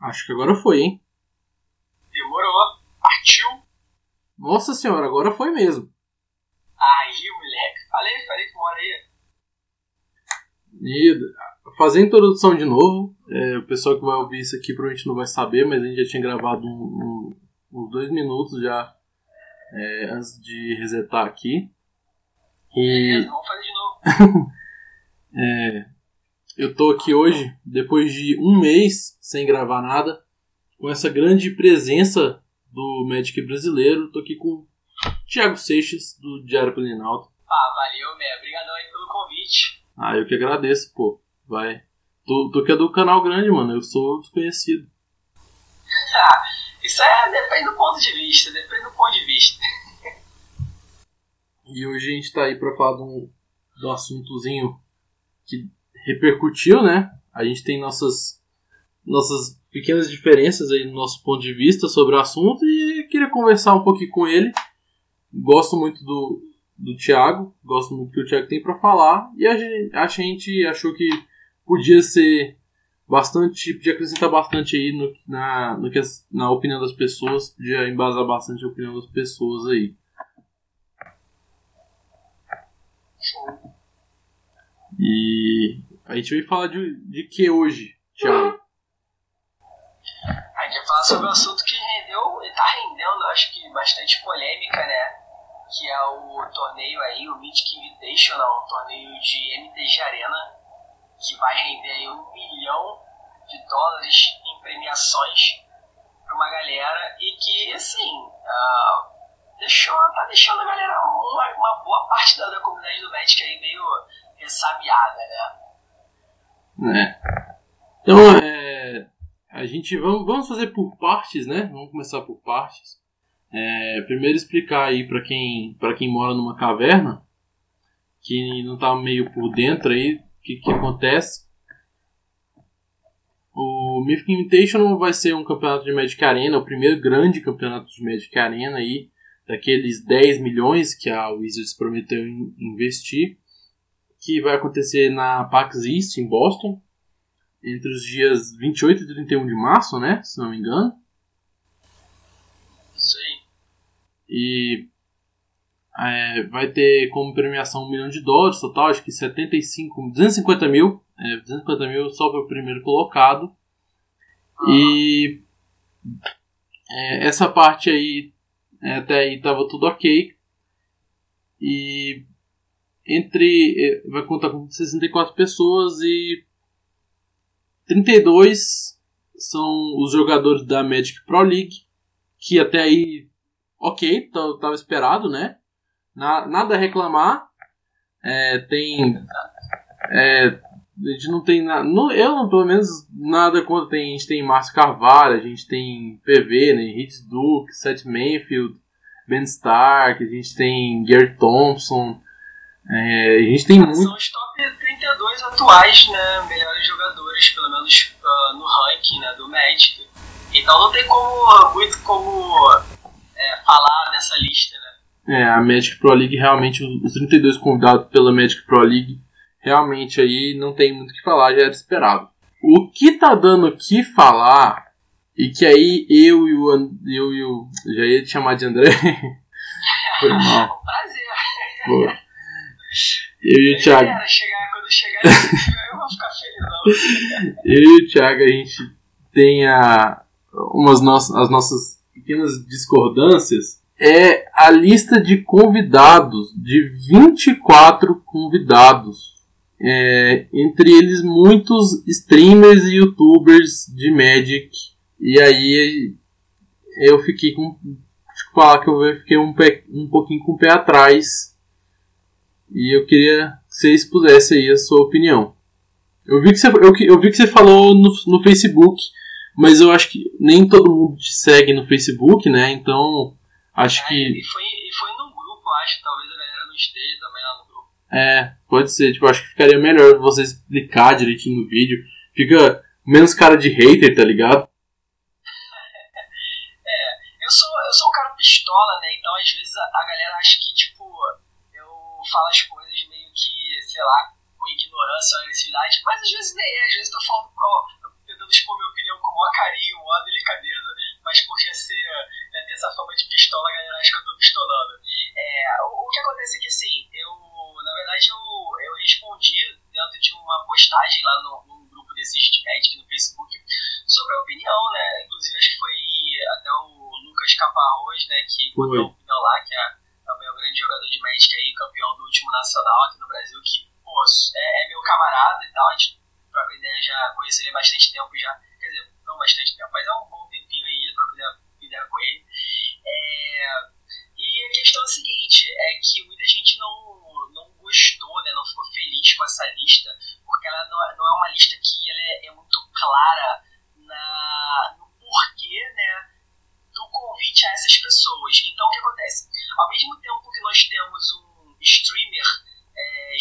Acho que agora foi, hein? Demorou. Partiu. Nossa senhora, agora foi mesmo. Aí, moleque. Falei, falei que mora aí. E fazer a introdução de novo. É, o pessoal que vai ouvir isso aqui provavelmente não vai saber, mas a gente já tinha gravado um, um, uns dois minutos já é, antes de resetar aqui. E Beleza, vamos fazer de novo. é, eu tô aqui hoje, depois de um mês sem gravar nada, com essa grande presença do Magic brasileiro. Tô aqui com o Thiago Seixas, do Diário Planalto. Ah, valeu, Mé. Obrigadão aí pelo convite. Ah, eu que agradeço, pô. Vai. Tu, tu que é do canal grande, mano. Eu sou desconhecido. Ah, isso é, depende do ponto de vista, depende do ponto de vista. E hoje a gente tá aí pra falar de um, de um assuntozinho que repercutiu, né? A gente tem nossas, nossas pequenas diferenças aí no nosso ponto de vista sobre o assunto e queria conversar um pouquinho com ele. Gosto muito do, do Thiago, gosto muito do que o Thiago tem pra falar e a gente, a gente achou que podia ser bastante, podia acrescentar bastante aí no, na, no que as- na opinião das pessoas, podia embasar bastante a opinião das pessoas aí. E a gente veio falar de, de que hoje, Thiago? A gente vai falar sobre um assunto que rendeu, e tá rendendo, acho que bastante polêmica, né? Que é o torneio aí, o Mythic Invitational, um torneio de MTG Arena, que vai render aí um milhão de dólares em premiações pra uma galera e que, assim, ah, deixou, tá deixando a galera, uma, uma boa parte da, da comunidade do Magic aí meio ressabiada, né? Né? Então, é, a gente vamos, vamos fazer por partes, né? Vamos começar por partes. É, primeiro explicar aí para quem para quem mora numa caverna, que não tá meio por dentro aí, o que, que acontece. O Mythic Invitational vai ser um campeonato de Magic Arena, o primeiro grande campeonato de Magic Arena aí, daqueles 10 milhões que a Wizards prometeu in- investir, que vai acontecer na PAX East, em Boston, entre os dias 28 e 31 de março, né? Se não me engano. Aí. E é, vai ter como premiação um milhão de dólares total, acho que 75, 250 mil, é, 250 mil só para o primeiro colocado. E é, essa parte aí, é, até aí tava tudo ok. E entre. é, vai contar com 64 pessoas e 32 são os jogadores da Magic Pro League, que até aí, ok, tá- tava esperado, né? Na- nada a reclamar. É, tem. É, a gente não tem nada. Eu, não, pelo menos, nada contra. Tem, a gente tem Márcio Carvalho, a gente tem PV, né? Hits Duke, Seth Mayfield, Ben Stark, a gente tem Gary Thompson. É, a gente tem muito. São os top 32 atuais, né? Melhores jogadores, pelo menos ah, no ranking né, do Magic. Então não tem como muito como é, falar dessa lista, né? É, a Magic Pro League realmente, os 32 convidados pela Magic Pro League, realmente aí não tem muito o que falar, já era esperado. O que tá dando o que falar, e que aí eu e o, An- eu e o já ia te chamar de André, foi mal, Prazer. pô. Eu e o Thiago, Galera, chegar, quando chegar eu vou ficar felizão. eu e o Thiago, a gente tem a, umas nossas, as nossas pequenas discordâncias. É a lista de convidados, de 24 convidados. É, entre eles muitos streamers e youtubers de Magic. E aí eu fiquei com. Deixa eu falar que eu fiquei um, pé, um pouquinho com o pé atrás. E eu queria que você expusesse aí a sua opinião. Eu vi que você, eu, eu vi que você falou no, no Facebook, mas eu acho que nem todo mundo te segue no Facebook, né? Então acho É, que. e, foi, e foi num grupo, acho. Talvez a galera não esteja também lá no grupo. É, pode ser. Tipo, acho que ficaria melhor você explicar direitinho no vídeo. Fica menos cara de hater, tá ligado? fala as coisas meio que, sei lá, com ignorância, agressividade, mas às vezes nem é, às vezes tô falando com, tentando expor minha opinião com o maior carinho, uma delicadeza, mas por já ser, né, ter essa forma de pistola, a galera acha que eu tô pistolando. É, o, o, que acontece é que, sim. eu, na verdade, eu, eu respondi dentro de uma postagem lá no, num grupo desses de médico no Facebook sobre a opinião, né, inclusive acho que foi até o Lucas Caparros, né, que botou a opinião lá, que é grande jogador de Magic aí, campeão do último nacional aqui no Brasil, que, pô, é, é meu camarada e tal, a gente troca ideia, já conheço ele há bastante tempo já, quer dizer, não bastante tempo, mas é um bom tempinho aí, eu troco ideia, ideia com ele. É, e a questão é a seguinte, é que muita gente não, não gostou, né, não ficou feliz com essa lista, porque ela não, é, não é uma lista que ela é, é muito clara na, no porquê, né, do convite a essas pessoas. Então, o que acontece? Ao mesmo tempo que nós temos um streamer é,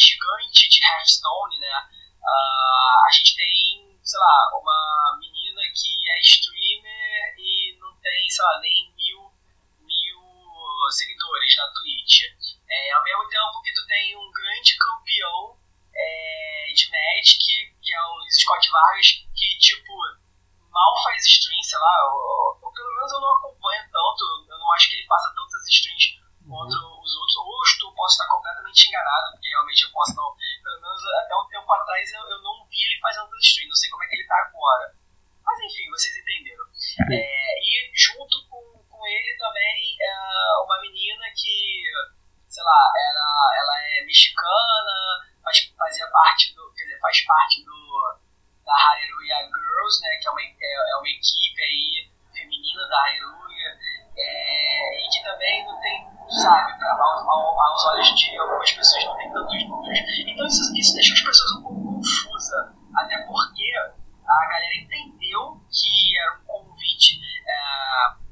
Hearthstone, né, uh, a gente tem, sei lá, uma menina que é streamer e não tem, sei lá, nem mil, mil seguidores na Twitch. É, ao mesmo tempo que tu tem um grande campeão é, de Magic, que é o Scott Vargas, que, tipo, mal faz stream, sei lá, ou, ou, pelo menos eu não acompanho tanto, eu não acho que ele faça tantas streams quanto uhum. os outros, ou eu posso estar completamente enganado, porque realmente eu posso não, pelo menos até um tempo atrás eu, eu não vi ele fazendo tantas streams, não sei como é que ele está agora. Mas enfim, vocês entenderam. Uhum. É, e junto com, com ele também é uma menina que, sei lá, era, ela é mexicana, faz, fazia parte do, quer dizer, faz parte do da Hallelujah Girls, né, que é uma, é, é uma equipe aí feminina da Hallelujah, é, e que também não tem, sabe, pra, ao, ao, aos olhos de algumas pessoas não tem tantos números. Então isso, isso deixa as pessoas um pouco confusas, até porque a galera entendeu que era um convite, é,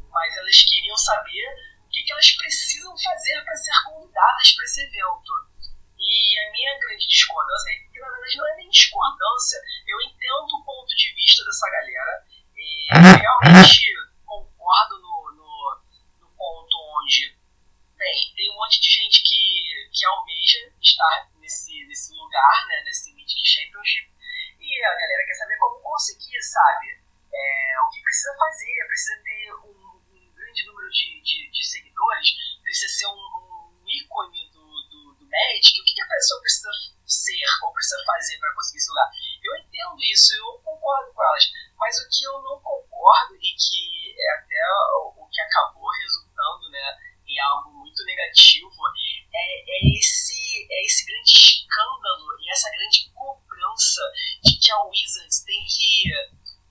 mas elas queriam saber o que, que elas precisam fazer para ser convidadas para esse evento. E a minha grande discordância é que, na verdade, não é nem discordância. Eu entendo o ponto de vista dessa galera. E concordo no, no, no ponto onde, bem, tem um monte de gente que, que almeja estar nesse, nesse lugar, né, nesse Mythic Championship. E a galera quer saber como conseguir, sabe? É, o que precisa fazer, precisa ter um, um grande número de, de, de, seguidores, precisa ser um, um ícone Magic, o que, que a pessoa precisa ser ou precisa fazer para conseguir esse lugar. Eu entendo isso, eu concordo com elas, mas o que eu não concordo e que é até o, o que acabou resultando né, em algo muito negativo é, é, esse, é esse grande escândalo e essa grande cobrança de que a Wizards tem que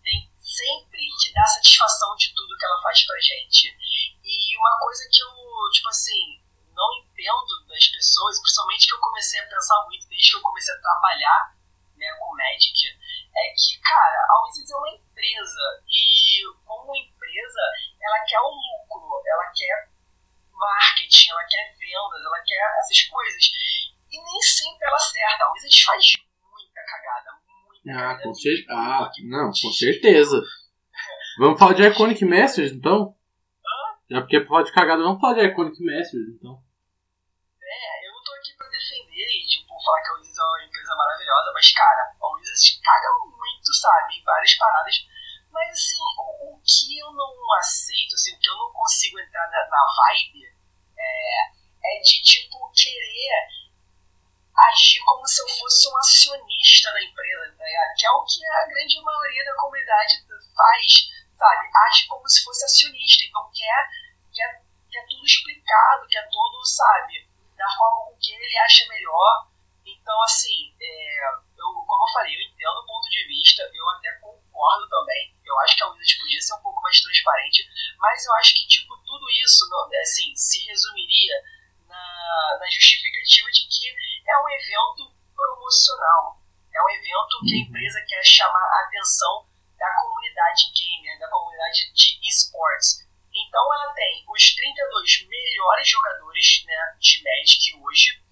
tem sempre que dar satisfação de tudo que ela faz pra gente. E uma coisa que eu, tipo assim, não entendo das pessoas, principalmente que eu comecei a pensar muito desde que eu comecei a trabalhar né, com Magic, é que, cara, a Wizards é uma empresa e, como empresa, ela quer o lucro, ela quer marketing, ela quer vendas, ela quer essas coisas. E nem sempre ela acerta. A Wizards faz muita cagada, muita ah. Com cer ah, não, com certeza. Vamos falar de Iconic Masters, então? Já porque pode cagada não pode é Iconic Masters, então. É, eu não tô aqui pra defender e, tipo, falar que a Wizards é uma empresa maravilhosa, mas, cara, a Wizards caga muito, sabe, em várias paradas. Mas, assim, o, o, que eu não aceito, assim, o que eu não consigo entrar na, na vibe é, é de, tipo, querer agir como se eu fosse um acionista da empresa, tá? Que é o que a grande maioria da comunidade faz, sabe? Age como se fosse acionista, então quer quer, quer tudo explicado, quer tudo, sabe, da forma com que ele acha melhor. Então, assim, é, eu, como eu falei, eu entendo o ponto de vista, eu até concordo também. Eu acho que a Wizard podia ser um pouco mais transparente, mas eu acho que, tipo, tudo isso, assim, se resumiria na, na justificativa de que é um evento promocional. É um evento que a uhum. empresa quer chamar a atenção da comunidade gamer, da comunidade de esportes. Então ela tem os 32 melhores jogadores né, de Magic hoje.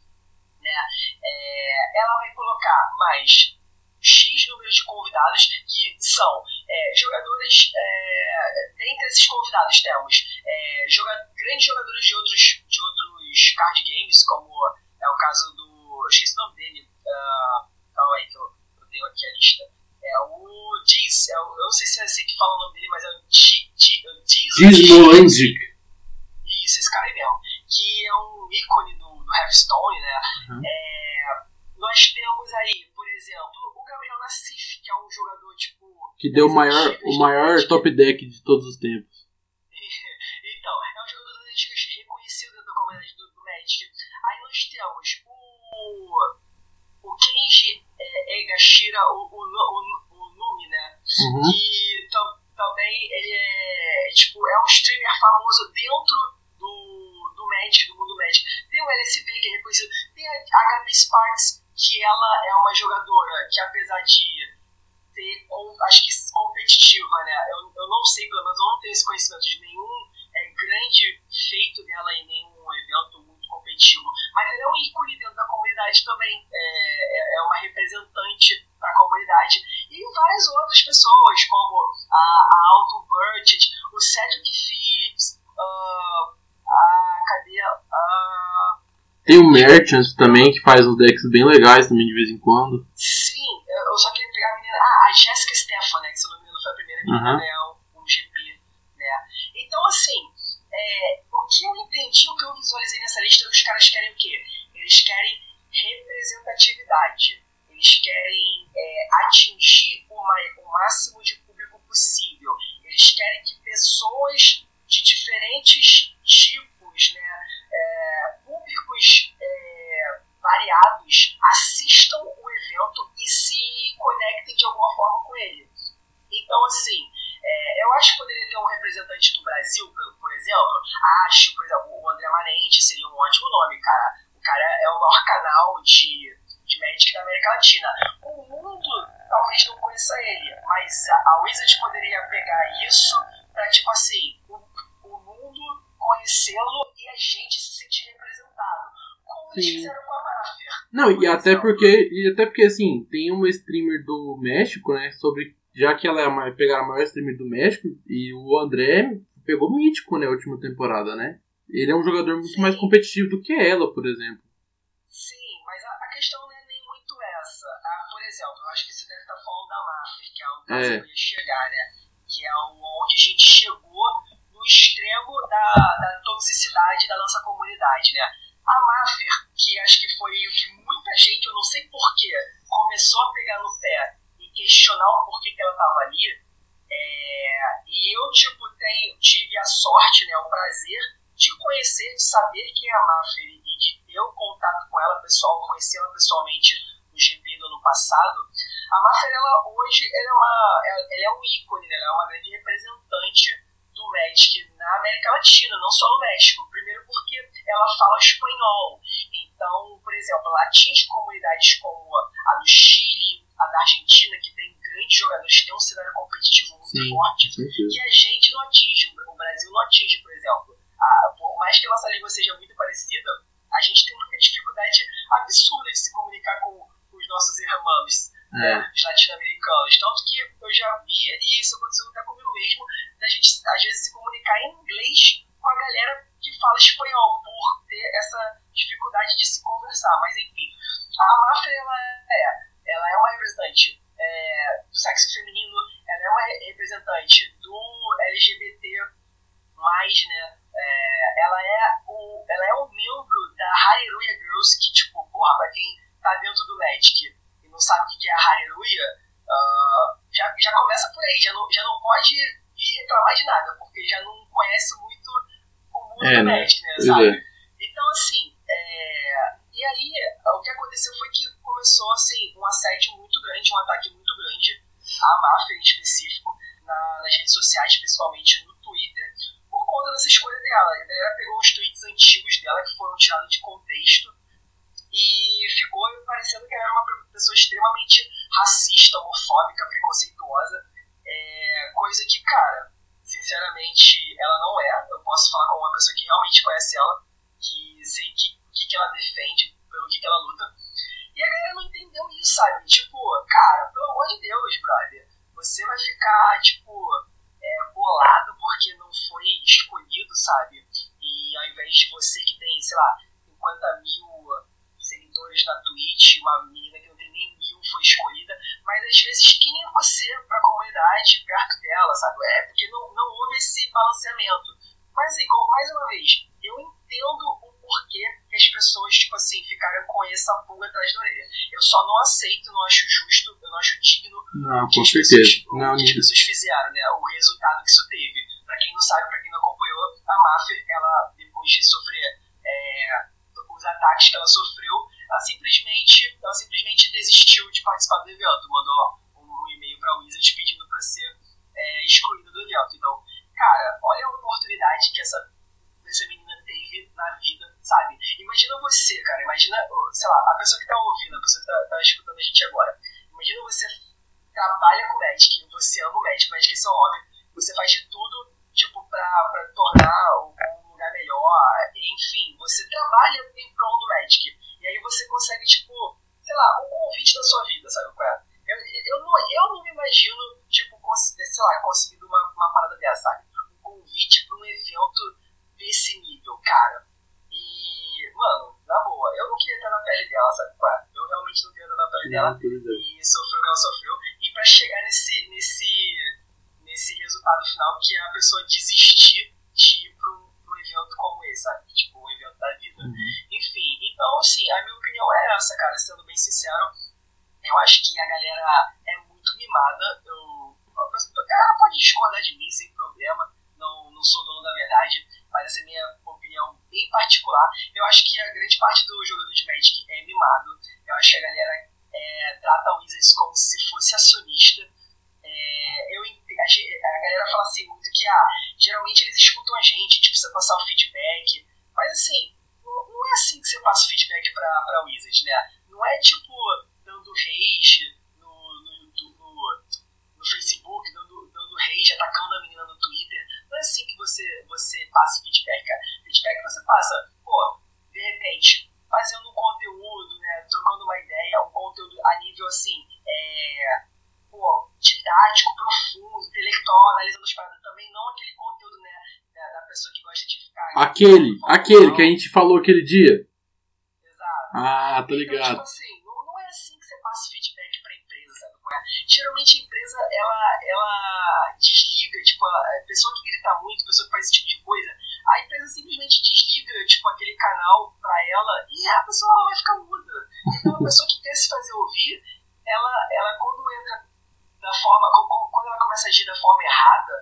Né? É, ela vai colocar mais X número de convidados que são é, jogadores. É, dentre esses convidados temos é, joga grandes jogadores de outros, de outros card games, como é o caso do. Esqueci o nome dele. Uh, calma aí que eu, eu tenho aqui a lista. É o Diz, é o, eu não sei se é assim que fala o nome dele, mas é o Diz Molandic. Isso, esse cara aí mesmo. Que é um ícone do, do Hearthstone, né? Uhum. É, nós temos aí, por exemplo, o Gabriel Nassif, que é um jogador, tipo... Que deu o maior, o maior top deck de todos os tempos. então, é um jogador das antigas reconhecido da comunidade do, do Magic. Aí nós temos o... é, Egashira, o, o, o, o Numi, né? Uhum. Que também ele é, tipo, é um streamer famoso dentro do, do Magic, do mundo Magic. Tem o LSV, que é reconhecido. Tem a HB Sparks, que ela é uma jogadora que, apesar de ter, acho que competitiva, né? Eu, eu não sei, pelo menos eu não tenho esse conhecimento de nenhum é, grande feito dela em nenhum evento Mas ela é um ícone dentro da comunidade também. É, é, é uma representante da comunidade. E várias outras pessoas, como a, a Alton Burchett, o Cedric Phillips, uh, a. Cadê? Uh, tem o Merchant também, que faz uns decks bem legais também de vez em quando. Sim, eu só queria pegar a menina. Ah, a Jessica Stefan? Que se eu não me engano foi a primeira menina, uhum. Um, um GP, né? Então, assim, é, o que eu entendi, o que eu visualizei nessa lista, os caras querem o quê? Eles querem representatividade. Eles querem é, atingir uma, o máximo de público possível. Eles querem que pessoas de diferentes tipos, né, é, públicos é, variados, assistam o evento e se conectem de alguma forma com ele. Então, assim, é, eu acho que poderia ter um representante do Brasil, por, por, exemplo. Acho, por exemplo, o André Manente seria um ótimo nome, cara. O cara é o maior canal de, de Magic da América Latina. O mundo talvez não conheça ele, mas a, a Wizard poderia pegar isso pra, tipo assim, o, o mundo conhecê-lo e a gente se sentir representado. Como Sim. eles fizeram com a Máfia. Não, e até porque, e até porque, assim, tem uma streamer do México, né, sobre já que ela é a, pegaram a maior streamer do México, e o André pegou mítico na né, última temporada, né? Ele é um jogador muito Sim. mais competitivo do que ela, por exemplo. Sim, mas a, a, questão não é nem muito essa. Ah, por exemplo, eu acho que você deve estar falando da Mafia, que é o que é. eu ia chegar, né? Que é onde a gente chegou no extremo da, da toxicidade da nossa comunidade, né? A Mafia, que acho que foi o que muita gente, eu não sei porquê, começou a pegar no pé questionar o porquê que ela estava ali. É, e eu, tipo, tenho, tive a sorte, né, o prazer de conhecer, de saber quem é a Maffer e de ter o contato com ela pessoal, conhecer ela pessoalmente no GP do ano passado. A Maffer, ela hoje, ela é, uma, ela é um ícone, né, ela é uma grande representante do Magic na América Latina, não só no México. Primeiro porque ela fala espanhol. Então, por exemplo, ela atinge comunidades como a do Chile, a da Argentina, que tem grandes jogadores que têm um cenário competitivo muito Sim, forte, que a gente não atinge, o Brasil não atinge, por exemplo. A, por mais que a nossa língua seja muito parecida, a gente tem uma dificuldade absurda de se comunicar com, os nossos irmãos é. né, latino-americanos. Tanto que eu já vi, e isso aconteceu até comigo mesmo, da gente às vezes se comunicar em inglês com a galera que fala espanhol, por ter essa dificuldade de se conversar. Mas enfim, a máfia ela é ela é uma representante é, do sexo feminino, representante do LGBT, né? É, ela, é o, ela é um membro da Hallelujah Girls, que, tipo, porra, pra quem tá dentro do Magic e não sabe o que é a Hallelujah, uh, já, já começa por aí, já não, já não pode vir reclamar de nada, porque já não conhece muito o mundo é, do né? Magic, né, sabe? Então, assim, é, e aí o que aconteceu foi que começou assim, um assédio muito grande, um ataque muito grande à máfia em específico, na, nas redes sociais, principalmente no Twitter, por conta dessa escolha dela. A galera pegou os tweets antigos dela que foram tirados de contexto e ficou parecendo que ela era uma pessoa extremamente racista, homofóbica, preconceituosa, é, coisa que, cara, sinceramente, ela não é. Eu posso falar com uma pessoa que realmente conhece ela, que sei que, que, que ela defende, pelo que, que ela luta. E a galera não entendeu isso, sabe? Tipo, cara, pelo amor de Deus, brother, você vai ficar, tipo, é, bolado porque não foi escolhido, sabe? E ao invés de você que tem, sei lá, 50 mil seguidores na Twitch, uma menina que não tem nem mil foi escolhida, mas às vezes quem é você pra comunidade perto dela, sabe? É porque não, não houve esse balanceamento. Mas aí, mais uma vez, eu entendo o porquê as pessoas, tipo assim, ficaram com essa pulga atrás da orelha. Eu só não aceito, não acho justo, eu não acho digno Não, com certeza. Pessoas, não, que as pessoas fizeram, né? O resultado que isso teve. Pra quem não sabe, pra quem não acompanhou, a máfia, ela, depois de sofrer é, os ataques que ela sofreu, ela simplesmente, ela simplesmente desistiu de participar do evento. Mandou um, e-mail pra Wizard pedindo pra ser é, excluída do evento. Então, cara, olha a oportunidade que essa, essa menina na vida, sabe? Imagina você, cara, imagina, sei lá, a pessoa que tá ouvindo, a pessoa que tá, tá escutando a gente agora. Imagina você trabalha com Magic, você ama o Magic, Magic é seu hobby, você faz de tudo, tipo, pra, pra tornar o um lugar melhor, enfim, você trabalha em prol do Magic. E aí você consegue, tipo, sei lá, um convite da sua vida, sabe qual é? Eu, eu, não, eu não me imagino, tipo, sei lá, conseguindo uma, uma parada dessa, sabe? Um convite pra um evento desse nível, cara. E, mano, na boa, eu não queria estar na pele dela, sabe é? Eu realmente não queria estar na pele dela e sofreu o que ela sofreu. E pra chegar nesse, nesse, nesse resultado final que é a pessoa desistir de ir pra um, pra um evento como esse, sabe? Tipo, um evento da vida. Uhum. Enfim, então, assim, a minha opinião é essa, cara, sendo bem sincero. Eu acho que a galera é muito mimada. Eu, ela pode discordar de mim sem problema. Não, não sou dono da verdade, mas essa é a minha opinião bem particular. Eu acho que a grande parte do jogador de Magic é mimado. Eu acho que a galera é, trata o Wizards como se fosse acionista. É, eu, a, a, galera fala assim muito que ah, geralmente eles escutam a gente, a gente precisa passar o feedback. Mas assim, não, não é assim que você passa o feedback pra, pra Wizards, né? Não é tipo dando rage no, no, no, no Facebook, dando, dando rage, atacando a é assim que você, você passa feedback, cara. Feedback você passa, pô, de repente, fazendo um conteúdo, né, trocando uma ideia, um conteúdo a nível assim, é, pô, didático, profundo, intelectual, analisando as paradas também, não aquele conteúdo, né, da, pessoa que gosta de ficar. Aquele, aquele que a gente falou aquele dia. Exato. Ah, tô ligado. Então, tipo assim, não, não é assim que você passa feedback pra empresa, sabe? Geralmente a empresa, ela, ela tipo, a pessoa que grita muito, pessoa que faz esse tipo de coisa, a empresa simplesmente desliga, tipo, aquele canal pra ela e a pessoa vai ficar muda. Então a pessoa que quer se fazer ouvir, ela, ela quando entra da forma, quando ela começa a agir da forma errada,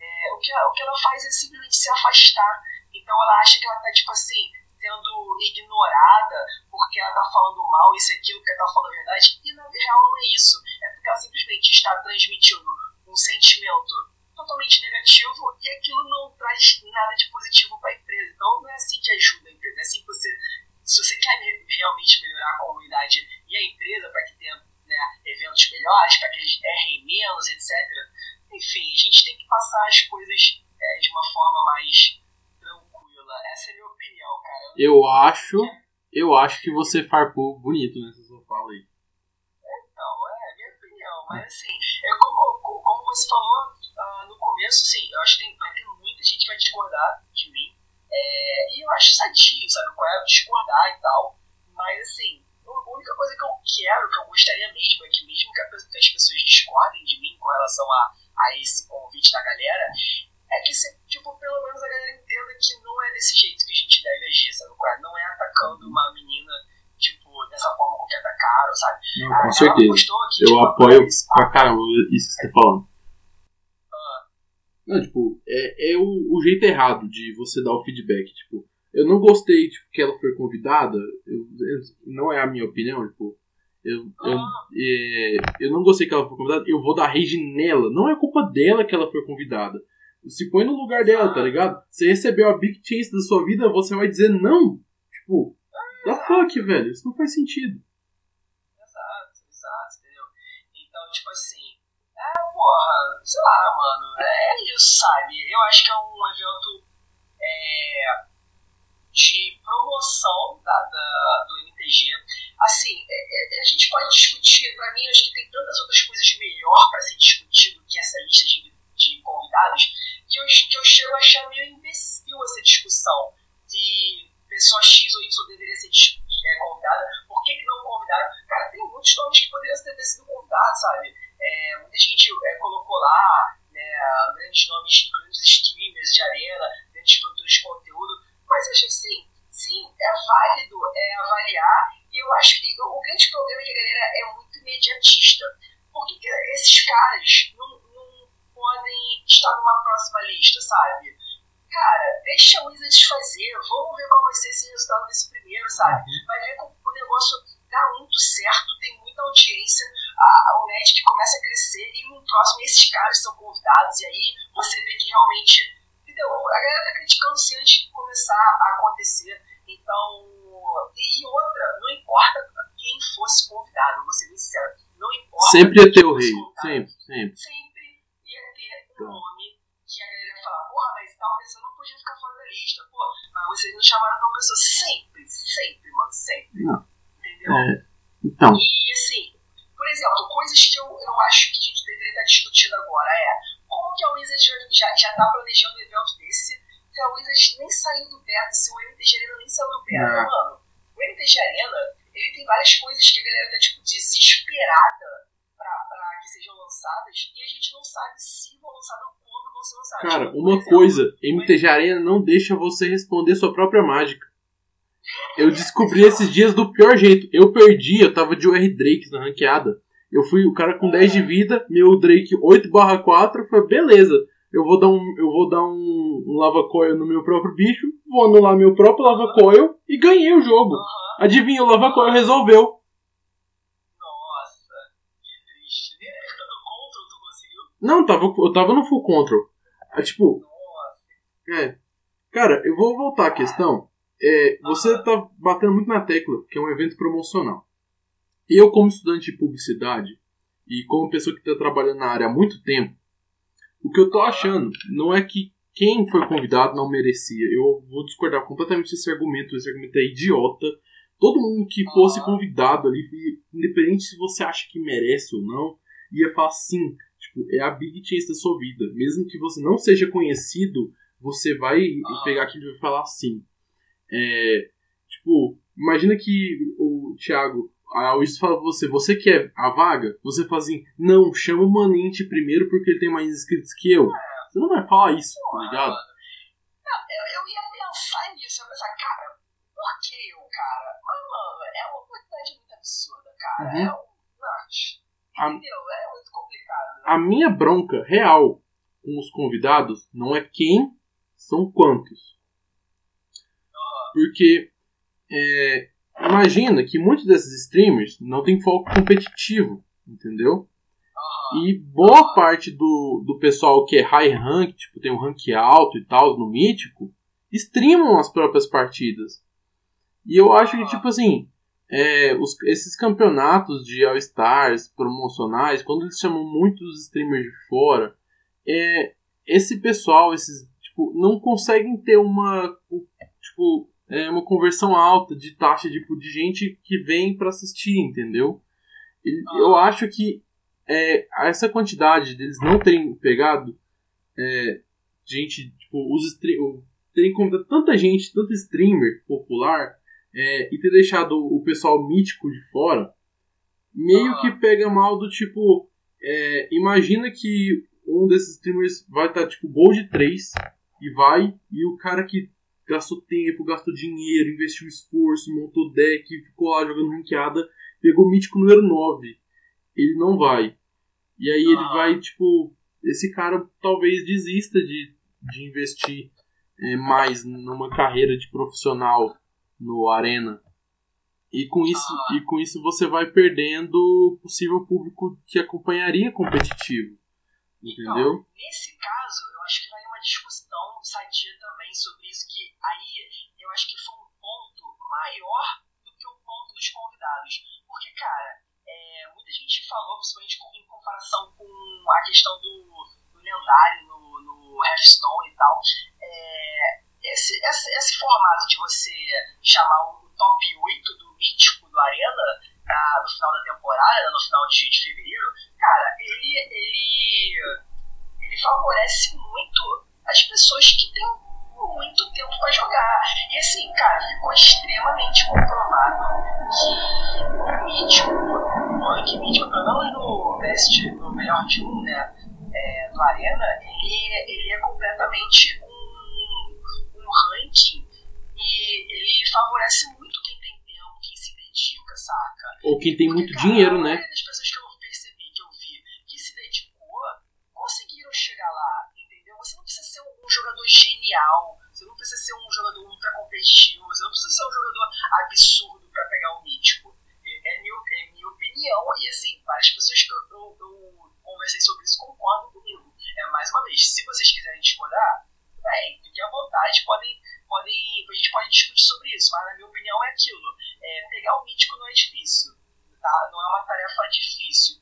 é, o, que ela, o que ela faz é simplesmente se afastar. Então ela acha que ela tá, tipo assim, sendo ignorada porque ela tá falando mal, isso e aquilo, que ela tá falando a verdade, e na real não é isso. É porque ela simplesmente está transmitindo um sentimento totalmente negativo e aquilo não traz nada de positivo para a empresa. Então não é assim que ajuda a empresa, é assim que você, se você quer realmente melhorar a comunidade e a empresa para que tenha né, eventos melhores, para que eles errem menos, etc. Enfim, a gente tem que passar as coisas é, de uma forma mais tranquila. Essa é a minha opinião, cara. Eu acho, eu acho que você farpou bonito nessa sua fala aí. Então, é a minha opinião, mas assim, é como, como você falou uh, no começo, sim, eu acho que tem, vai ter muita gente que vai discordar de mim. É, e eu acho sadio, sabe? Qual é discordar e tal. Mas assim, a única coisa que eu quero, que eu gostaria mesmo, é que mesmo que, a, que as pessoas discordem de mim com relação a, a esse convite da galera, é que, tipo, pelo menos a galera entenda que não é desse jeito que a gente deve agir, sabe? É? Não é atacando uma menina, tipo, dessa forma como que atacaram, sabe? Não, com certeza. eu tipo, apoio pra caramba isso que você tá falando. Não, tipo, é, é o, o, jeito errado de você dar o feedback. Tipo, eu não gostei tipo, que ela foi convidada. Eu, eu, não é a minha opinião, tipo. Eu, eu, é, eu não gostei que ela foi convidada, eu vou dar rage nela. Não é culpa dela que ela foi convidada. Se põe no lugar dela, tá ligado? Você recebeu a big chance da sua vida, você vai dizer não. Tipo, da fuck, velho. Isso não faz sentido. Exato, exato, entendeu? Então, tipo assim é, porra, sei lá, mano, é isso, sabe? Eu acho que é um evento é, de promoção da, da, do MTG. Assim, é, é, a gente pode discutir, pra mim, acho que tem tantas outras coisas melhor para ser discutido que essa lista de, de convidados, que eu, que eu chego a achar meio imbecil essa discussão de pessoa X ou Y deveria ser é, convidada, por que, que não convidaram? Cara, tem muitos nomes que poderiam ter sido convidados, sabe? É, muita gente é, colocou lá né, grandes nomes, grandes streamers de arena, grandes produtores de conteúdo, mas eu acho que sim, sim, é válido é, avaliar, e eu acho que o grande problema é que a galera é muito imediatista. Porque esses caras não, não podem estar numa próxima lista, sabe? Cara, deixa o Wizards fazer, vamos ver qual vai ser esse resultado desse primeiro, sabe? Uhum. Vai ver como o negócio dá muito certo, tem muita audiência, a, o Magic começa a crescer e no próximo esses caras são convidados e aí você vê que realmente. Entendeu? A galera tá criticando se antes de começar a acontecer. Então. E, e outra, não importa quem fosse convidado, vou ser bem sincero. Não importa. Sempre ia ter o rei. Sempre, sempre. Sempre ia ter um nome que a galera ia falar, porra, mas tal pessoa não podia ficar fora da lista. Pô, mas vocês não chamaram tal pessoa sempre, sempre, mano, sempre. Não. Entendeu? É, então. E assim, por exemplo, coisas que eu, eu acho que a gente deveria estar discutindo agora é como que a Wizards já, já tá planejando um evento desse, se a Wizards nem saiu do beta, se o MTG Arena nem saiu do beta, não. mano. O MTG Arena, ele tem várias coisas que a galera tá, tipo, desesperada pra, pra que sejam lançadas, e a gente não sabe se vão lançar ou quando vão ser lançadas. Cara, tipo, uma exemplo, coisa, MTG Arena não deixa você responder sua própria mágica. Eu descobri esses dias do pior jeito. Eu perdi, eu tava de UR Drake na ranqueada. Eu fui o cara com 10 de vida, meu Drake 8/4, foi beleza. Eu vou dar um, eu vou dar um, um lava coil no meu próprio bicho, vou anular meu próprio lava coil e ganhei o jogo. Adivinha, o lava coil resolveu. Nossa, que triste. Control tu conseguiu? Não, tava, eu tava no full control. É, tipo, é. Cara, eu vou voltar à questão. É, você está batendo muito na tecla, que é um evento promocional. Eu, como estudante de publicidade e como pessoa que está trabalhando na área há muito tempo, o que eu estou achando não é que quem foi convidado não merecia. Eu vou discordar completamente desse argumento. Esse argumento é idiota. Todo mundo que fosse convidado ali, independente se você acha que merece ou não, ia falar sim. Tipo, é a big chance da sua vida. Mesmo que você não seja conhecido, você vai pegar aquilo e vai falar sim. É, tipo, imagina que o Thiago, a Wiz fala pra você, você quer a vaga? Você fala assim, não, chama o Manente primeiro porque ele tem mais inscritos que eu. Você não vai falar isso, tá ligado? Não, eu, eu ia pensar nisso, eu ia pensar, cara, por que eu, cara? Mas, mano, é uma quantidade muito absurda, cara. Uhum. É um. Entendeu? A, é complicado. A minha bronca real com os convidados não é quem, são quantos. Porque é, imagina que muitos desses streamers não tem foco competitivo, entendeu? E boa parte do, do pessoal que é high rank, tipo, tem um rank alto e tal, no mítico, streamam as próprias partidas. E eu acho que, tipo assim, é, os, esses campeonatos de All-Stars promocionais, quando eles chamam muitos streamers de fora, é, esse pessoal, esses, tipo, não conseguem ter uma, tipo, é, uma conversão alta de taxa de, de gente que vem para assistir, entendeu? E, eu acho que é, essa quantidade deles não terem pegado é, gente, tipo, os terem convidado tanta gente, tanto streamer popular é, e ter deixado o pessoal mítico de fora, meio que pega mal do tipo, é, imagina que um desses streamers vai estar tá, tipo Gold 3 e vai, e o cara que gastou tempo, gastou dinheiro, investiu esforço, montou deck, ficou lá jogando ranqueada, pegou o mítico número 9. Ele não vai. E aí ah. ele vai, tipo, esse cara talvez desista de, de investir é, mais numa carreira de profissional no Arena. E com isso, ah. e com isso você vai perdendo o possível público que acompanharia competitivo. Entendeu? Então, nesse caso, eu acho que vai uma discussão sadia também sobre isso, que aí eu acho que foi um ponto maior do que o ponto dos convidados. Porque, cara, é, muita gente falou, principalmente em comparação com a questão do, do lendário no, no Hearthstone e tal, é, esse, esse, esse, formato de você chamar o top 8 do mítico do Arena no final da temporada, no final de, de fevereiro, cara, ele, ele, ele favorece muito as pessoas que têm muito tempo para jogar. E assim, cara, ficou extremamente comprovado que o mítico, o ranking mítico, pelo menos no best, no melhor de um, né, é, do Arena, ele, ele é completamente ele favorece muito quem tem tempo, quem se dedica, saca? Ou quem tem Porque, muito cara, dinheiro, né? As pessoas que eu percebi, que eu vi, que se dedicou, conseguiram chegar lá, entendeu? Você não precisa ser um jogador genial, você não precisa ser um jogador ultra competitivo, você não precisa ser um jogador absurdo para pegar o mítico. É, é, minha, é minha opinião, e assim, várias pessoas que eu, eu, conversei sobre isso concordam comigo. É, mais uma vez, se vocês quiserem discordar, bem, fiquem à vontade, podem discutir sobre isso, mas na minha opinião é aquilo. É, pegar o mítico não é difícil, tá? Não é uma tarefa difícil.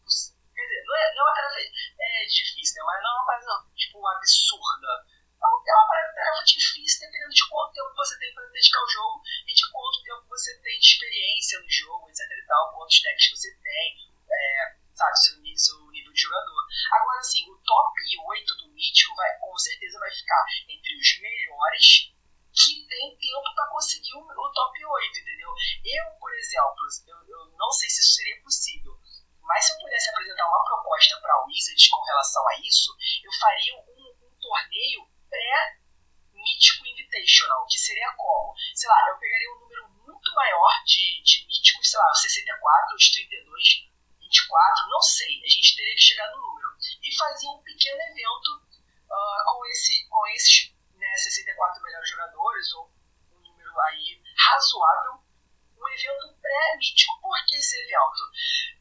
Quer dizer, não é, não é uma tarefa é, difícil, né? mas não é uma tarefa tipo, absurda. É uma tarefa difícil dependendo de quanto tempo você tem para dedicar ao jogo e de quanto tempo você tem de experiência no jogo, etc e tal, quantos decks você tem, é, sabe, seu, seu nível de jogador. Agora, assim, o top 8 do Mítico vai, com certeza vai ficar entre os melhores que tem tempo para conseguir o, o, top 8, entendeu? Eu, por exemplo, eu, eu não sei se isso seria possível, mas se eu pudesse apresentar uma proposta para a Wizards com relação a isso, eu faria um, um torneio pré-mítico invitational, que seria como? Sei lá, eu pegaria um número muito maior de, de míticos, sei lá, 64, os 32, 24, não sei, a gente teria que chegar no número. E fazia um pequeno evento uh, com, esse, com esses né, 64 melhores jogadores, ou um número aí razoável, um evento pré-mítico. Por que esse evento?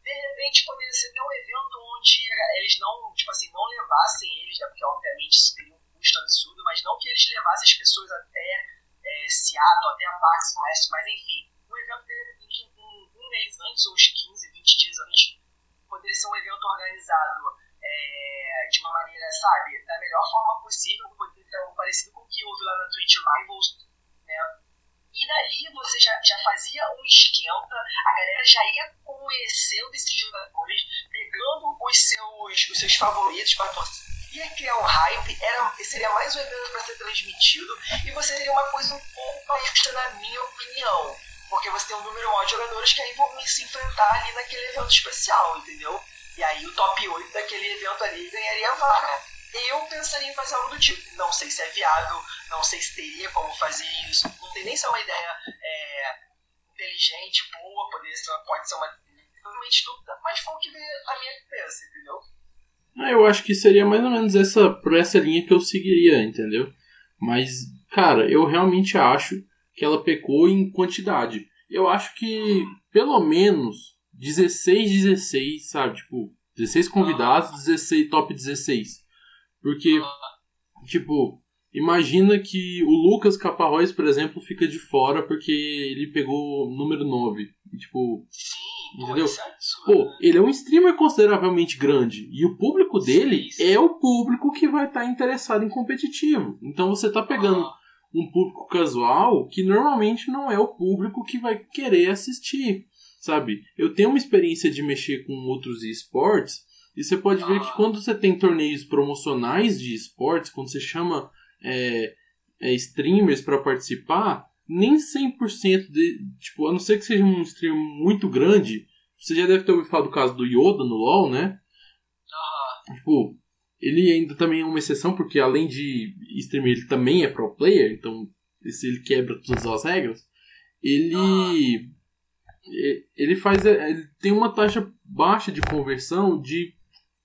De repente poderia ser até um evento onde eles não, tipo assim, não levassem eles, né, porque obviamente isso teria um custo absurdo, mas não que eles levassem as pessoas até é, Seattle, até a Pax West, mas enfim, um evento de um, um mês antes, ou uns 15, 20 dias antes, poderia ser um evento organizado é, de uma maneira, sabe, da melhor forma possível, poderia algo parecido com o que houve lá na Twitch Rivals, né? E dali você já, já fazia um esquenta, a galera já ia conhecendo esses jogadores, pegando os seus, os seus favoritos para torcer ia criar um hype, era, seria mais um evento para ser transmitido e você teria uma coisa um pouco mais justa, na minha opinião. Porque você tem um número maior de jogadores que aí vão se enfrentar ali naquele evento especial, entendeu? E aí o top 8 daquele evento ali ganharia a vaga. Eu pensaria em fazer algo do tipo. Não sei se é viável, não sei se teria como fazer isso. Não tem nem se é uma ideia é, inteligente, boa, poder ser, pode ser uma. Realmente tudo, mas foi o que veio à minha cabeça, entendeu? Ah, eu acho que seria mais ou menos essa, por essa linha que eu seguiria, entendeu? Mas, cara, eu realmente acho que ela pecou em quantidade. Eu acho que pelo menos 16, 16, sabe? Tipo, 16 convidados, 16, top 16. Porque, tipo, imagina que o Lucas Caparrós, por exemplo, fica de fora porque ele pegou o número 9. E, tipo, Entendeu? Pô, ele é um streamer consideravelmente grande. E o público dele é o público que vai estar tá interessado em competitivo. Então você tá pegando um público casual que normalmente não é o público que vai querer assistir. Sabe? Eu tenho uma experiência de mexer com outros esportes. E você pode ver que quando você tem torneios promocionais de esportes, quando você chama é, é, streamers para participar, nem 100% de. Tipo, a não ser que seja um stream muito grande. Você já deve ter ouvido falar do caso do Yoda no LoL, né? Tipo, ele ainda também é uma exceção, porque além de streamer, ele também é pro player, então se ele quebra todas as regras. Ele. Ele faz. Ele tem uma taxa baixa de conversão de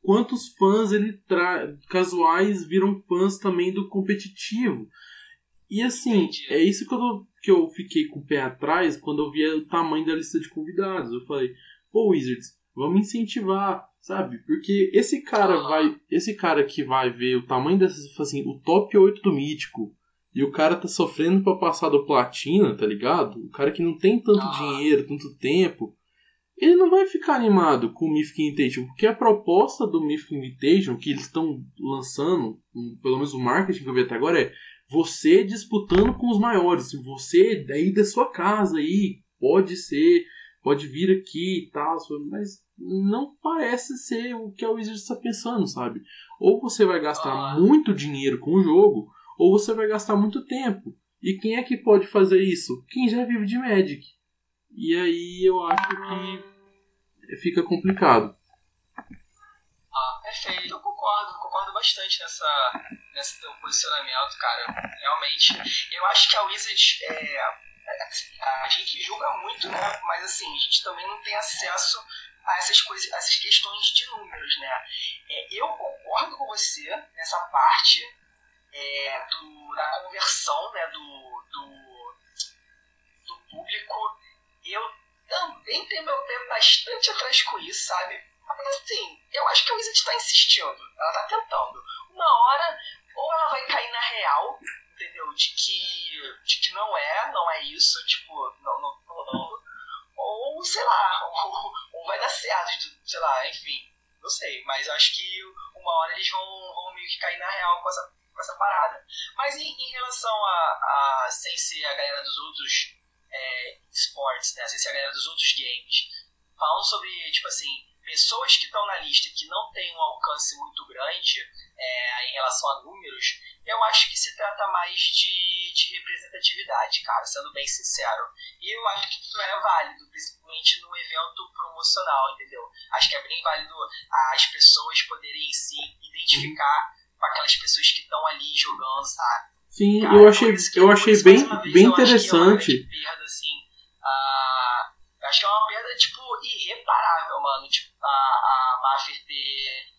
quantos fãs ele traz. Casuais viram fãs também do competitivo. E assim, Entendi. é isso que eu, que eu fiquei com o pé atrás quando eu via o tamanho da lista de convidados. Eu falei, pô, Wizards, vamos incentivar, sabe? Porque esse cara vai. Esse cara que vai ver o tamanho dessas. Assim, o top 8 do mítico. E o cara tá sofrendo para passar do platina, tá ligado? O cara que não tem tanto dinheiro, tanto tempo. Ele não vai ficar animado com o Mythic Invitation, porque a proposta do Mythic Invitation que eles estão lançando, pelo menos o marketing que eu vi até agora, é você disputando com os maiores. Você daí da sua casa aí, pode ser, pode vir aqui e tal, mas não parece ser o que a Wizards está pensando, sabe? Ou você vai gastar ah. muito dinheiro com o jogo, ou você vai gastar muito tempo. E quem é que pode fazer isso? Quem já vive de Magic. E aí eu acho que fica complicado. Ah, perfeito, eu concordo, concordo bastante nessa, nesse teu posicionamento, cara. Realmente, eu acho que a Wizard é, a gente julga muito, né? Mas assim, a gente também não tem acesso a essas coisas, essas questões de números, né? É, eu concordo com você nessa parte é, do, da conversão, né? Do, do, do público. Eu também tenho meu pé bastante atrás com isso, sabe? Mas assim, eu acho que a Wizard está insistindo. Ela está tentando. Uma hora, ou ela vai cair na real, entendeu? De que, de que não é, não é isso, tipo, não, não, não ou sei lá, ou, ou vai dar certo, sei lá, enfim, não sei, mas acho que uma hora eles vão, vão meio que cair na real com essa, com essa parada. Mas em, em relação a, a, sem ser a galera dos outros é, esportes, né, ser a galera dos outros games, falando sobre, tipo assim, pessoas que estão na lista que não têm um alcance muito grande é, em relação a números, eu acho que se trata mais de, de representatividade, cara, sendo bem sincero. E eu acho que isso é válido, principalmente no evento promocional, entendeu? Acho que é bem válido as pessoas poderem se identificar com aquelas pessoas que estão ali jogando, sabe? Sim, cara, eu achei, eu achei bem, bem interessante. Acho que é perda, assim, uh, acho que é uma perda, tipo, irreparável, mano. Tipo, a, a Mafia ter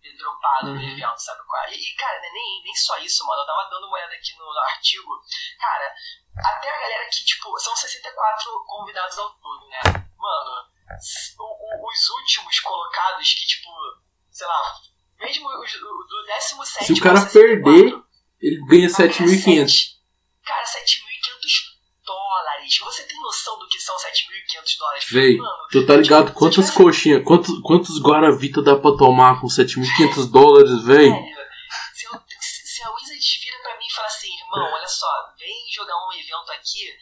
ter dropado uhum. do evento, sabe? E, cara, é nem, nem só isso, mano. Eu tava dando uma olhada aqui no, no artigo. Cara, até a galera que, tipo, são 64 convidados ao todo, né? Mano, o, o, os últimos colocados que, tipo, sei lá, mesmo os, do 17 Se o cara perder, ele ganha 7.500. Cara, 7.500 dólares. Você tem noção do que são 7.500 dólares? Véi, tu tá ligado quantas tivesse... coxinhas, quantos, quantos Guaravita dá pra tomar com 7.500 dólares, véi? Se, se a Wizards vira pra mim e fala assim, irmão, olha só, vem jogar um evento aqui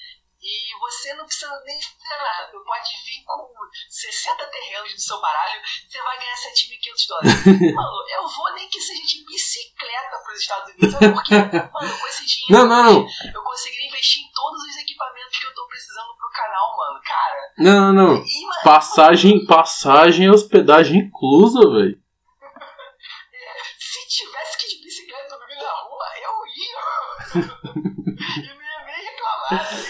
e você não precisa nem fazer nada. Pode vir com 60 terrenos no seu baralho, você vai ganhar 7.500 dólares. mano, eu vou nem que seja de bicicleta para os Estados Unidos, porque, mano, com esse dinheiro não, não, não. eu conseguiria investir em todos os equipamentos que eu tô precisando pro canal, mano. Cara. Não, não, não. E, mano, passagem, passagem e hospedagem inclusa, velho. Se tivesse que ir de bicicleta no meio da rua, eu ia. e não ia nem reclamar?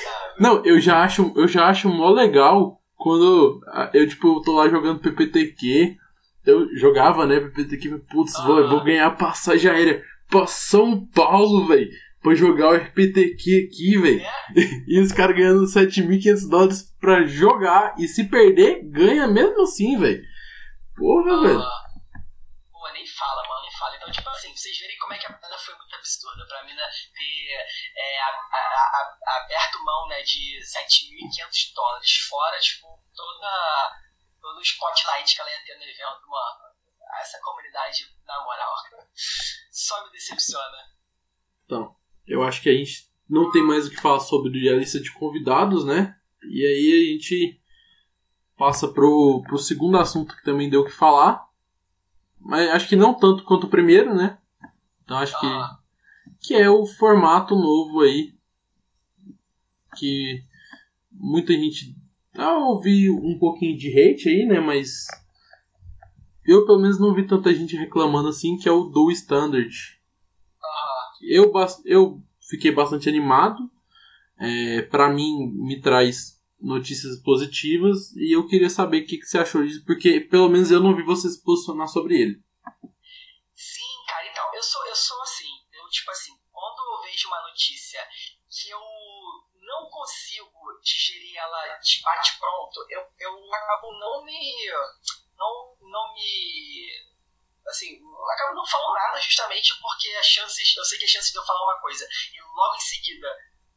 Não, eu já acho, eu já acho mó legal quando eu, tipo, tô lá jogando PPTQ. Eu jogava, né, PPTQ, putz, ah. vou, vou ganhar passagem aérea pra São Paulo, velho. Pra jogar o RPTQ aqui, velho. É? E os caras ganhando 7.500 dólares pra jogar. E se perder, ganha mesmo assim, velho. Porra, ah. velho. Pô, nem fala, mano, nem fala. Então, tipo assim, vocês verem como é que a parada foi muito absurda. Pra mim, né, ter é, a, a, a, aberto mão né, de 7.500 dólares, fora, tipo, toda, todo o spotlight que ela ia ter no evento, mano. Essa comunidade, na moral, só me decepciona. Então, eu acho que a gente não tem mais o que falar sobre a lista de convidados, né? E aí a gente passa pro, pro segundo assunto que também deu o que falar. Mas acho que não tanto quanto o primeiro, né? Então acho ah. que é o formato novo aí. Que muita gente. Ah, ouvi um pouquinho de hate aí, né? Mas eu pelo menos não vi tanta gente reclamando assim, que é o do Standard. Eu, eu fiquei bastante animado. É, para mim, me traz notícias positivas e eu queria saber o que, que você achou disso, porque pelo menos eu não vi você se posicionar sobre ele. Sim, cara, então, eu sou, eu sou assim, eu tipo assim, vejo uma notícia que eu não consigo digerir ela de bate pronto, eu, eu acabo não me. não, não me. assim, eu acabo não falando nada justamente porque as chances. Eu sei que as chances de eu falar uma coisa e logo em seguida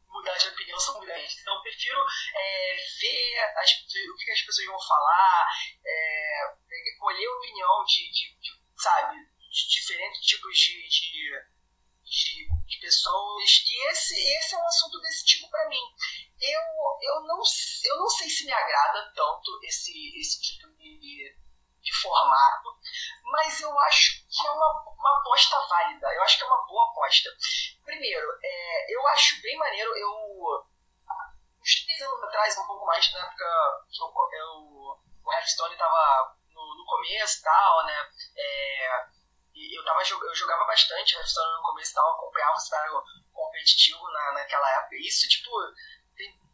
mudar de opinião são grandes. Então, eu prefiro é, ver as, o que as pessoas vão falar, é, colher opinião de, de, de, sabe, de diferentes tipos de, de, de, de pessoas. E esse, esse é um assunto desse tipo para mim. Eu, eu, não, eu não sei se me agrada tanto esse, esse tipo de de formato, mas eu acho que é uma, uma aposta válida, eu acho que é uma boa aposta. Primeiro, é, eu acho bem maneiro, eu uns três anos atrás, um pouco mais na época que eu, eu, o Hearthstone estava no, no começo e tal, né? É, e eu, tava, eu jogava bastante Hearthstone no começo e tal, acompanhava o cenário competitivo na, naquela época. Isso, tipo,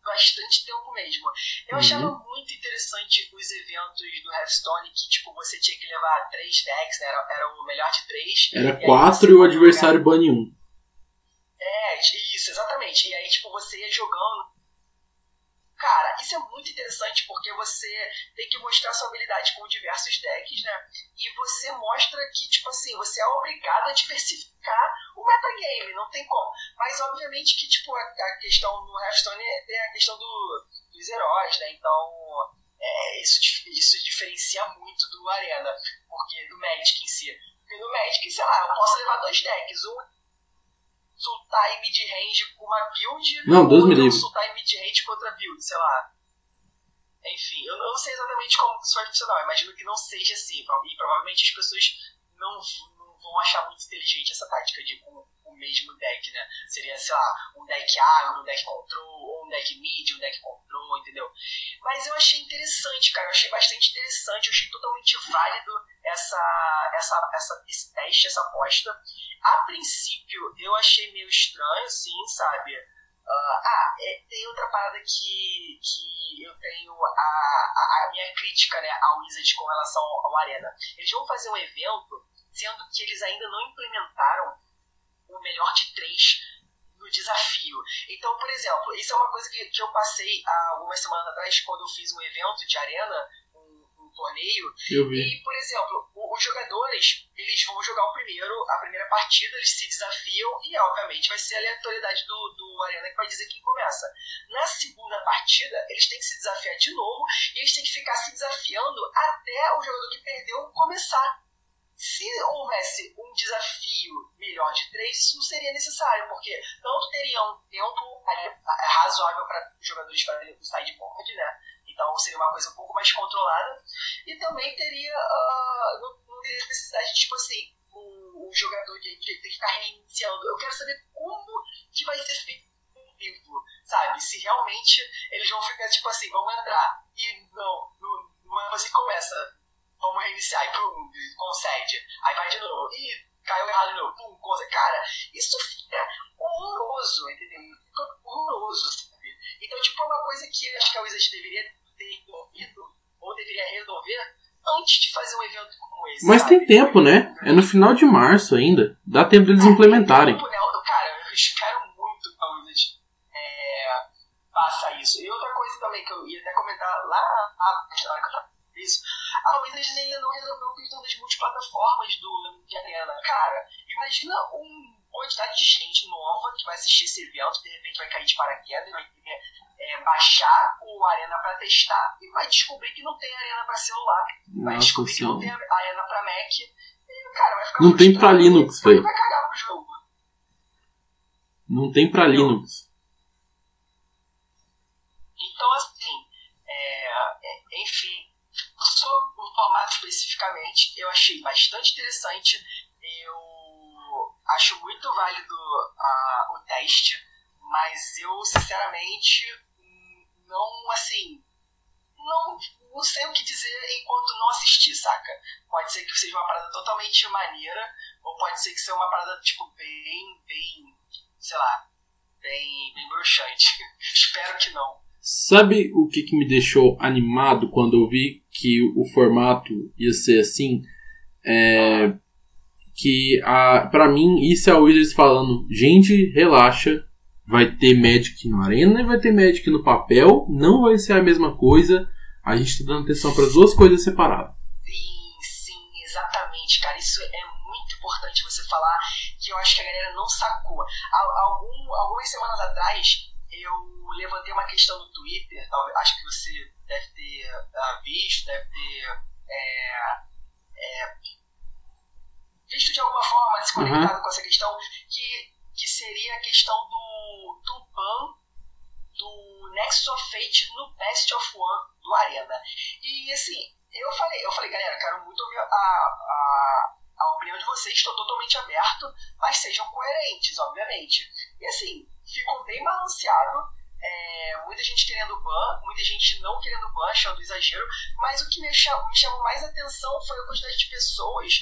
bastante tempo mesmo. Eu uhum. achava muito interessante os eventos do Hearthstone que, tipo, você tinha que levar três decks, né? Era, era o melhor de três. Era e quatro e o adversário bane um. É, isso, exatamente. E aí, tipo, você ia jogando. Cara, isso é muito interessante porque você tem que mostrar sua habilidade com diversos decks, né? E você mostra que, tipo assim, você é obrigado a diversificar o metagame, não tem como. Mas obviamente que, tipo, a, questão no Hearthstone é, é a questão do, dos heróis, né? Então, é, isso, isso diferencia muito do Arena, porque do Magic em si. Porque no Magic, sei lá, eu posso levar dois decks, um sultar em mid-range com uma build, não, Deus me livre. sultar em mid-range com outra build, sei lá. Enfim, eu não sei exatamente como isso vai funcionar, eu imagino que não seja assim, e provavelmente as pessoas não, não vão achar muito inteligente essa tática de com o mesmo deck, né? Seria, sei lá, um deck agro, um deck control, ou um deck mid, um deck control, entendeu? Mas eu achei interessante, cara, eu achei bastante interessante, eu achei totalmente válido essa, essa, essa, esse teste, essa aposta. A princípio, eu achei meio estranho, sim, sabe? Uh, ah, é, tem outra parada que, que eu tenho a, a, a, minha crítica né, ao Wizard com relação ao, ao Arena. Eles vão fazer um evento, sendo que eles ainda não implementaram o melhor de três no desafio. Então, por exemplo, isso é uma coisa que, que eu passei há algumas semanas atrás, quando eu fiz um evento de Arena, torneio. E, por exemplo, os jogadores, eles vão jogar o primeiro, a primeira partida, eles se desafiam e, obviamente, vai ser a aleatoriedade do, do Arena que vai dizer quem começa. Na segunda partida, eles têm que se desafiar de novo e eles têm que ficar se desafiando até o jogador que perdeu começar. Se houvesse um desafio melhor de três, não seria necessário, porque tanto teria um tempo razoável para os jogadores fazerem o sideboard, né? Então seria uma coisa um pouco mais controlada. E também teria. Uh, não, teria necessidade de, tipo assim, o, o jogador de, de, de ficar reiniciando. Eu quero saber como que vai ser feito sabe? Se realmente eles vão ficar, tipo assim, vamos entrar. E não, não, não é assim começa. Vamos reiniciar e pum, concede. Aí vai de novo. E caiu errado novo. Pum, concede. Cara, isso fica horroroso, entendeu? Fica horroroso, sabe? Então, tipo, é uma coisa que acho que a Wizard deveria ter resolvido ou deveria resolver antes de fazer um evento como esse. Mas sabe? tem tempo, né? É no final de março ainda. Dá tempo deles implementarem. Tempo, né? Cara, eu espero muito que a Wizard é, faça isso. E outra coisa também que eu ia até comentar lá na hora que eu tava isso, a Wizard ainda não resolveu a questão das multiplataformas do de Arena. Cara, imagina um quantidade de gente nova que vai assistir esse evento, de repente vai cair de paraquedas, vai é, baixar o Arena para testar e vai descobrir que não tem Arena para celular. Vai Nossa, descobrir que não tem Arena para Mac. E, cara, vai ficar Não tem para Linux, velho. Vai cagar pro jogo. Não tem para Linux. Então, assim, é, é, enfim, sobre o formato especificamente, eu achei bastante interessante. Eu acho muito válido uh, o teste, mas eu, sinceramente, não, assim, não, não sei o que dizer enquanto não assistir, saca? Pode ser que seja uma parada totalmente maneira, ou pode ser que seja uma parada, tipo, bem, bem, sei lá, bem, bem bruxante. Espero que não. Sabe o que, que me deixou animado quando eu vi que o formato ia ser assim? É, ah. Que a, pra mim isso é o Wizards falando, gente, relaxa, vai ter Magic no Arena e vai ter Magic no papel, não vai ser a mesma coisa. A gente está dando atenção para as duas coisas separadas. Sim, sim, exatamente, cara. Isso é muito importante você falar que eu acho que a galera não sacou. Algum, algumas semanas atrás eu levantei uma questão no Twitter, talvez, acho que você deve ter uh, visto, deve ter é, é, visto de alguma forma, se conectado uhum. com essa questão, que que seria a questão do, do ban do Nexus of Fate no Best of One do Arena. E assim, eu falei, eu falei, galera, quero muito ouvir a, a, a opinião de vocês, estou totalmente aberto, mas sejam coerentes, obviamente. E assim, ficou bem balanceado. É, muita gente querendo ban, muita gente não querendo ban, achando exagero, mas o que me, cham, me chamou mais atenção foi a quantidade de pessoas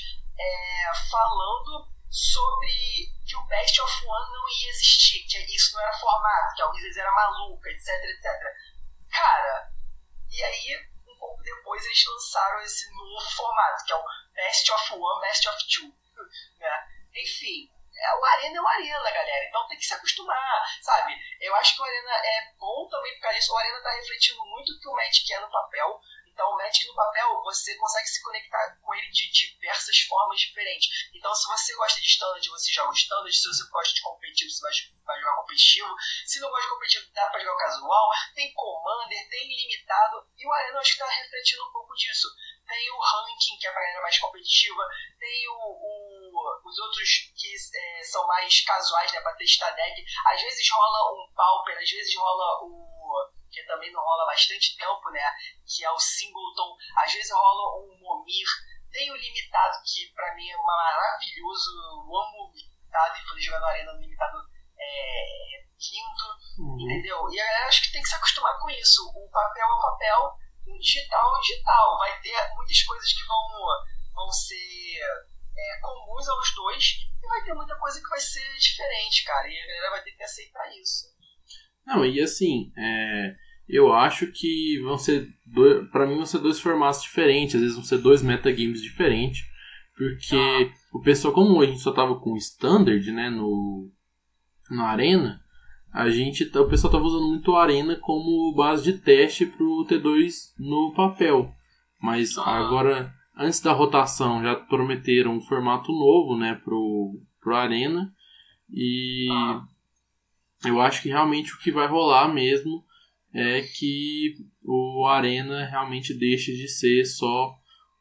é, falando sobre que o Best of One não ia existir, que isso não era formato, que a Wizards era maluca, etc, etc. Cara, e aí, um pouco depois, eles lançaram esse novo formato, que é o Best of One, Best of Two. Né? Enfim, é, o Arena é o Arena, galera. Então tem que se acostumar, sabe? Eu acho que o Arena é bom também por causa disso. O Arena tá refletindo muito o que o Magic é no papel. Então o Magic no papel, você consegue se conectar com ele de diversas formas diferentes. Então, se você gosta de standard, você joga standard. Se você gosta de competitivo, você vai, vai jogar competitivo. Se não gosta de competitivo, dá pra jogar casual. Tem Commander, tem limitado. E o Arena acho que tá refletindo um pouco disso. Tem o ranking, que é pra galera mais competitiva. Tem o, o os outros que é, são mais casuais, né, pra testar deck. Às vezes rola um Pauper, às vezes rola o que também não rola bastante tempo, né? Que é o Singleton. Às vezes rola um Momir. Tem o Limitado, que pra mim é maravilhoso. Eu amo o Limitado e poder jogar no Arena no Limitado é lindo, uhum. entendeu? E a galera acho que tem que se acostumar com isso. O papel é o papel, o digital é o digital. Vai ter muitas coisas que vão, vão ser é, comuns aos dois e vai ter muita coisa que vai ser diferente, cara. E a galera vai ter que aceitar isso. Não, e assim, é, eu acho que vão ser para mim vão ser dois formatos diferentes, às vezes vão ser dois metagames diferentes, porque ah. o pessoal como a gente só tava com standard, né, no na arena, a gente o pessoal tava usando muito a arena como base de teste pro T2 no papel. Mas ah. agora antes da rotação já prometeram um formato novo, né, pro pro arena e ah eu acho que realmente o que vai rolar mesmo é que o Arena realmente deixe de ser só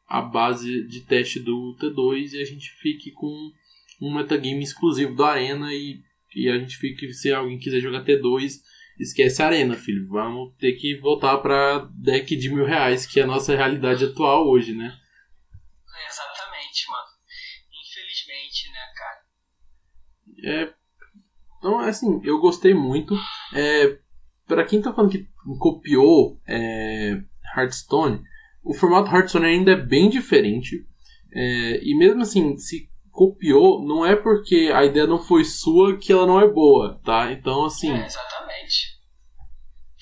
a base de teste do T2 e a gente fique com um metagame exclusivo do Arena e, e a gente fique, se alguém quiser jogar T2, esquece a Arena, filho. Vamos ter que voltar para deck de mil reais, que é a nossa realidade atual hoje, né? exatamente, mano. Infelizmente, né, cara? É, então, assim, eu gostei muito. É, para quem tá falando que copiou é, Hearthstone, o formato Hearthstone ainda é bem diferente. É, e mesmo assim, se copiou, não é porque a ideia não foi sua que ela não é boa, tá? Então, assim. É, exatamente.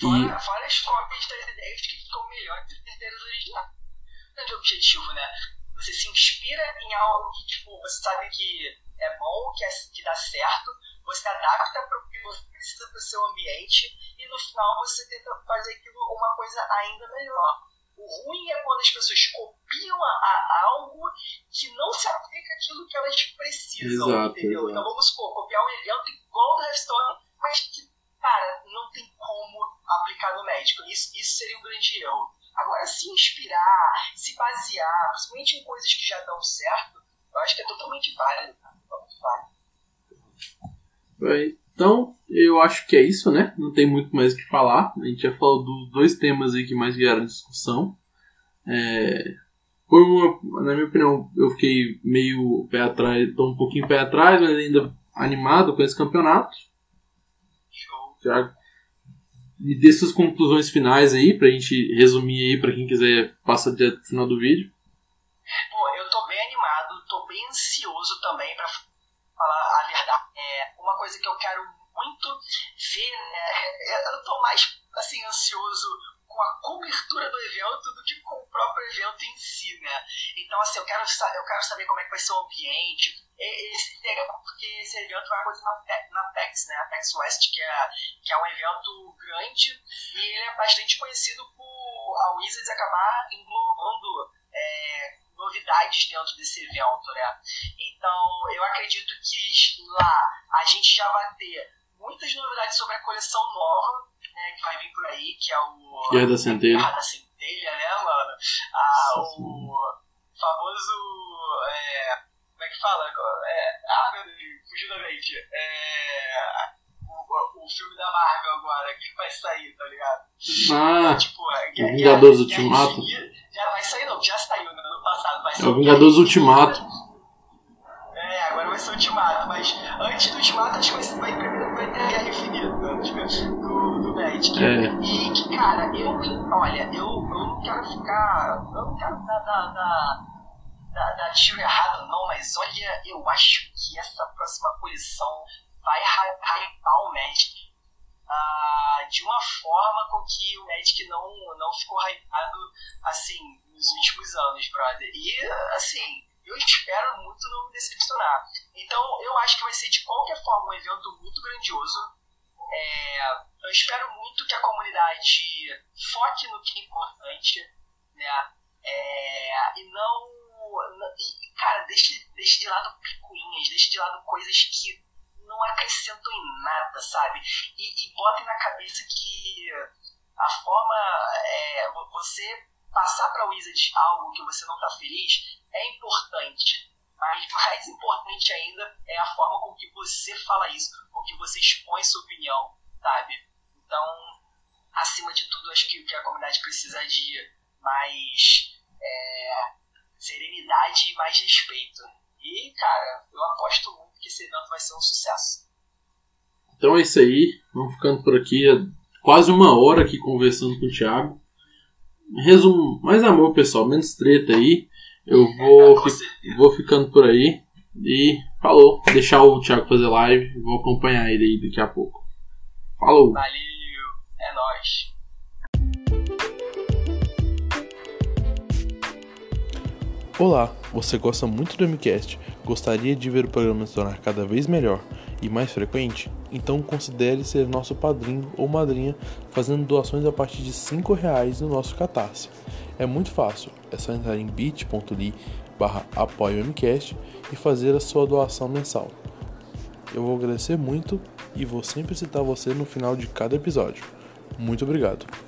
Fora, e... fora as cópias das ideias que ficam melhores do que as originais. Grande objetivo, né? Você se inspira em algo que, tipo, você sabe que é bom, que, é, que dá certo, você adapta para o que você precisa para o seu ambiente e no final você tenta fazer aquilo uma coisa ainda melhor. O ruim é quando as pessoas copiam a, a algo que não se aplica aquilo que elas precisam, exato, entendeu? Exato. Então vamos supor, copiar um evento igual do Hearthstone, mas que, cara, não tem como aplicar no médico. Isso, isso seria um grande erro. Agora, se inspirar, se basear, principalmente em coisas que já dão certo, eu acho que é totalmente válido, cara. Válido. Então, eu acho que é isso, né? Não tem muito mais o que falar. A gente já falou dos dois temas aí que mais vieram discussão. É, por uma, na minha opinião, eu fiquei meio pé atrás, tô um pouquinho pé atrás, mas ainda animado com esse campeonato. Já me dê suas conclusões finais aí, pra gente resumir aí, pra quem quiser passar direto pro final do vídeo. Pô, eu tô bem animado, tô bem ansioso também pra falar a verdade. É uma coisa que eu quero muito ver, né? Eu tô mais assim ansioso com a cobertura do evento do que com o próprio evento em si, né? Então, assim, eu quero, eu quero saber como é que vai ser o ambiente. Esse, porque esse evento vai acontecer na, na PEX, né? A PEX West, que é, que é um evento grande e ele é bastante conhecido por a Wizards acabar englobando é, novidades dentro desse evento, né? Então, eu acredito que lá a gente já vai ter muitas novidades sobre a coleção nova, né, que vai vir por aí, que é o Guerra da Centelha. Guerra da Centelha, né, mano? Ah, o famoso é, como é que fala? É, ah, meu Deus, fugiu da mente. É, o, o filme da Marvel agora, que vai sair, tá ligado? Ah, tipo, é, Vingadores Ultimato. Já vai sair, não, já saiu no ano passado. Vai é o Vingadores Ultimato. É, agora vai ser o Ultimato, mas antes do Ultimato acho que vai, vai vai ter a Guerra Infinita do, do Magic. É. E que, cara, eu, olha, eu, eu não quero ficar. Eu não quero dar, dar, dar, dar, dar tiro errado, não, mas olha, eu acho que essa próxima coleção vai hypar o Magic uh, de uma forma com que o Magic não, não ficou hypado assim nos últimos anos, brother. E assim, eu espero muito não me decepcionar. Então eu acho que vai ser de qualquer forma um evento muito grandioso. É, eu espero muito que a comunidade foque no que é importante, né? É, e não. E, cara, deixe, deixe de lado picuinhas, deixe de lado coisas que não acrescentam em nada, sabe? E, e botem na cabeça que a forma. É, você passar para o Wizard algo que você não está feliz é importante. Mas mais importante ainda é a forma com que você fala isso, com que você expõe sua opinião, sabe? Então, acima de tudo, acho que o que a comunidade precisa de mais é, serenidade e mais respeito. E, cara, eu aposto muito que esse evento vai ser um sucesso. Então é isso aí, vamos ficando por aqui. É quase uma hora aqui conversando com o Thiago. Resumo, mais amor, pessoal, menos treta aí. Eu vou, fi vou ficando por aí. E falou, deixar o Thiago fazer live. Vou acompanhar ele aí daqui a pouco. Falou! Valeu, é nóis! Olá, você gosta muito do MCast? Gostaria de ver o programa se tornar cada vez melhor e mais frequente? Então considere ser nosso padrinho ou madrinha fazendo doações a partir de R$ reais no nosso Catarse. É muito fácil, é só entrar em bit.ly barra e fazer a sua doação mensal. Eu vou agradecer muito e vou sempre citar você no final de cada episódio. Muito obrigado!